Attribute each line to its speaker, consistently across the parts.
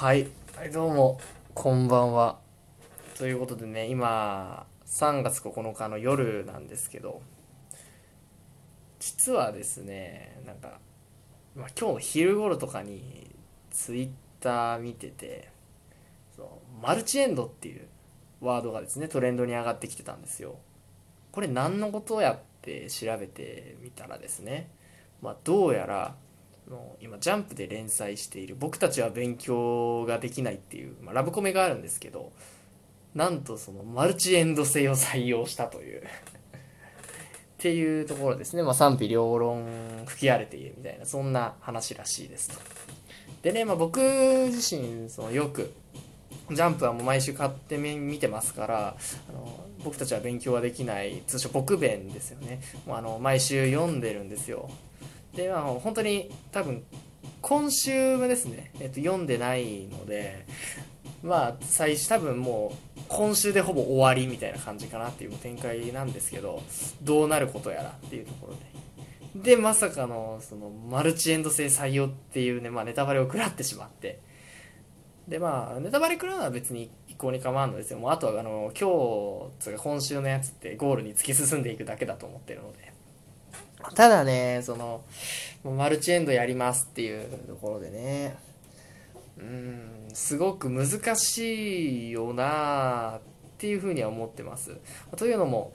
Speaker 1: はい、はい、どうもこんばんは。ということでね今3月9日の夜なんですけど実はですねなんか、まあ、今日昼頃とかにツイッター見ててそうマルチエンドっていうワードがですねトレンドに上がってきてたんですよ。これ何のことをやって調べてみたらですねまあどうやらの今ジャンプで連載している「僕たちは勉強ができない」っていう、まあ、ラブコメがあるんですけどなんとそのマルチエンド性を採用したという。っていうところですね、まあ、賛否両論吹き荒れているみたいなそんな話らしいですと。でね、まあ、僕自身そのよくジャンプはもう毎週買って見てますからあの僕たちは勉強はできない通称僕弁ですよね。もうあの毎週読んでるんですよ。でまあ本当に多分今週もですね、えっと、読んでないのでまあ最初多分もう今週でほぼ終わりみたいな感じかなっていう展開なんですけどどうなることやらっていうところで。でまさかのそのマルチエンド性採用っていうね、まあ、ネタバレを食らってしまって。でまあネタバレ食らうのは別に一向に構わんのですよ。もうあとはあの今日つか今週のやつってゴールに突き進んでいくだけだと思ってるので。ただね、その、マルチエンドやりますっていうところでね、うん、すごく難しいよなっていうふうには思ってます。というのも、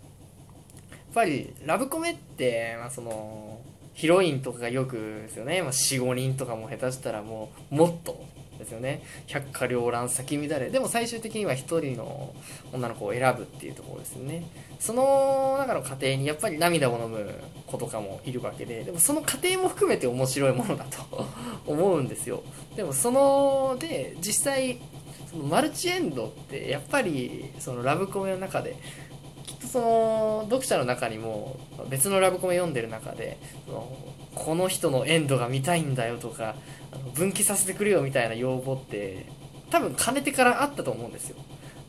Speaker 1: やっぱりラブコメって、まあ、その、ヒロインとかがよくですよね、まあ、4、5人とかも下手したらもう、もっとですよね。百花繚乱咲き乱れ。でも最終的には1人の女の子を選ぶっていうところですよね。その中の過程にやっぱり涙を飲む子とかもいるわけで。でもその過程も含めて面白いものだと 思うんですよ。でもそので実際そのマルチエンドってやっぱりそのラブコメの中でその読者の中にも別のラブコメ読んでる中でそのこの人のエンドが見たいんだよとか分岐させてくれよみたいな要望って多分かねてからあったと思うんですよ。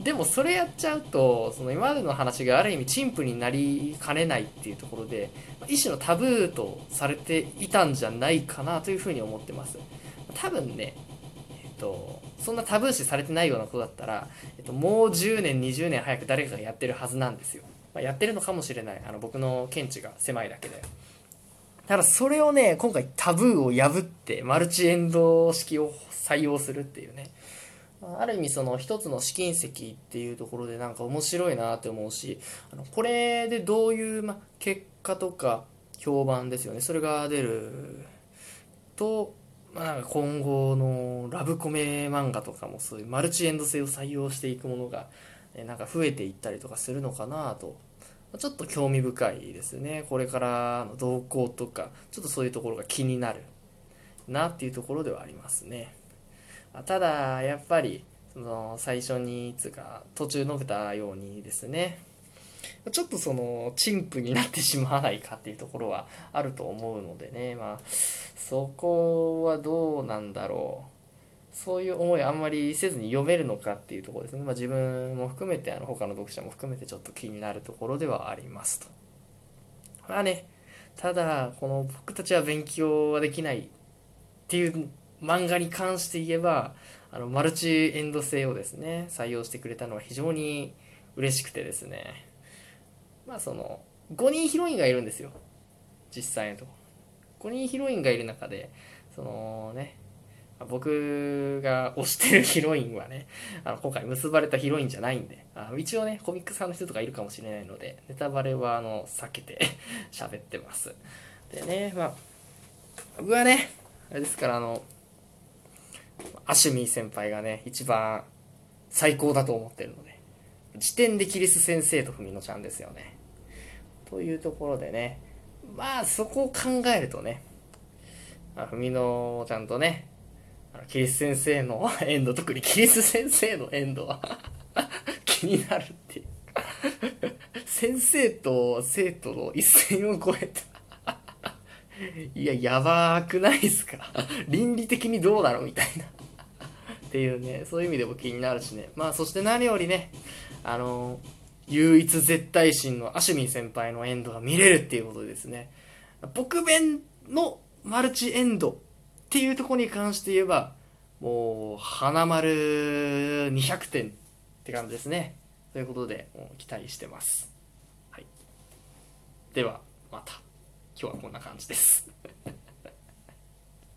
Speaker 1: でもそれやっちゃうとその今までの話がある意味陳腐になりかねないっていうところで一種のタブーとされていたんじゃないかなというふうに思ってます。多分ねえっとそんなタブー視されてないようなことだったら、えっと、もう10年20年早く誰かがやってるはずなんですよ、まあ、やってるのかもしれないあの僕の見地が狭いだけでただそれをね、今回タブーを破ってマルチエンド式を採用するっていうね。ある意味その一つの試金石っていうところでなんか面白いなって思うし、あのこれでどういう、ま、結果とか評判ですよね。それが出ると、まあ、なんか今後のラブコメ漫画とかもそういうマルチエンド性を採用していくものが、なんか増えていったりとかするのかなとちょっと興味深いですね。これからの動向とか、ちょっとそういうところが気になるなっていうところではありますね。ただ、やっぱり、その最初に、つか、途中述べたようにですね、ちょっとその、陳腐になってしまわないかっていうところはあると思うのでね、まあ、そこはどうなんだろう。そういう思いあんまりせずに読めるのかっていうところですね。まあ、自分も含めて、あの、他の読者も含めてちょっと気になるところではありますと。まあね、ただ、この僕たちは勉強はできないっていう漫画に関して言えば、あの、マルチエンド性をですね、採用してくれたのは非常に嬉しくてですね。まあその、5人ヒロインがいるんですよ。実際のとこ。5人ヒロインがいる中で、そのね、僕が推してるヒロインはね、あの今回結ばれたヒロインじゃないんで、あの一応ね、コミックさんの人とかいるかもしれないので、ネタバレはあの避けて 喋ってます。でね、まあ、僕はね、あれですからあの、アシュミー先輩がね、一番最高だと思ってるので、時点でキリス先生と文乃ちゃんですよね。というところでね、まあそこを考えるとね、文乃ちゃんとね、キリス先生の エンド、特にキリス先生のエンドは 気になるっていう。先生と生徒の一線を越えた。いや、やばくないですか？倫理的にどうだろうみたいな。っていうね、そういう意味でも気になるしね。まあ、そして何よりね、あの、唯一絶対心のアシュミン先輩のエンドが見れるっていうことですね、僕弁のマルチエンドっていうとこに関して言えば、もう花丸200点って感じですね。ということで期待してます、はい、ではまた。今日はこんな感じです。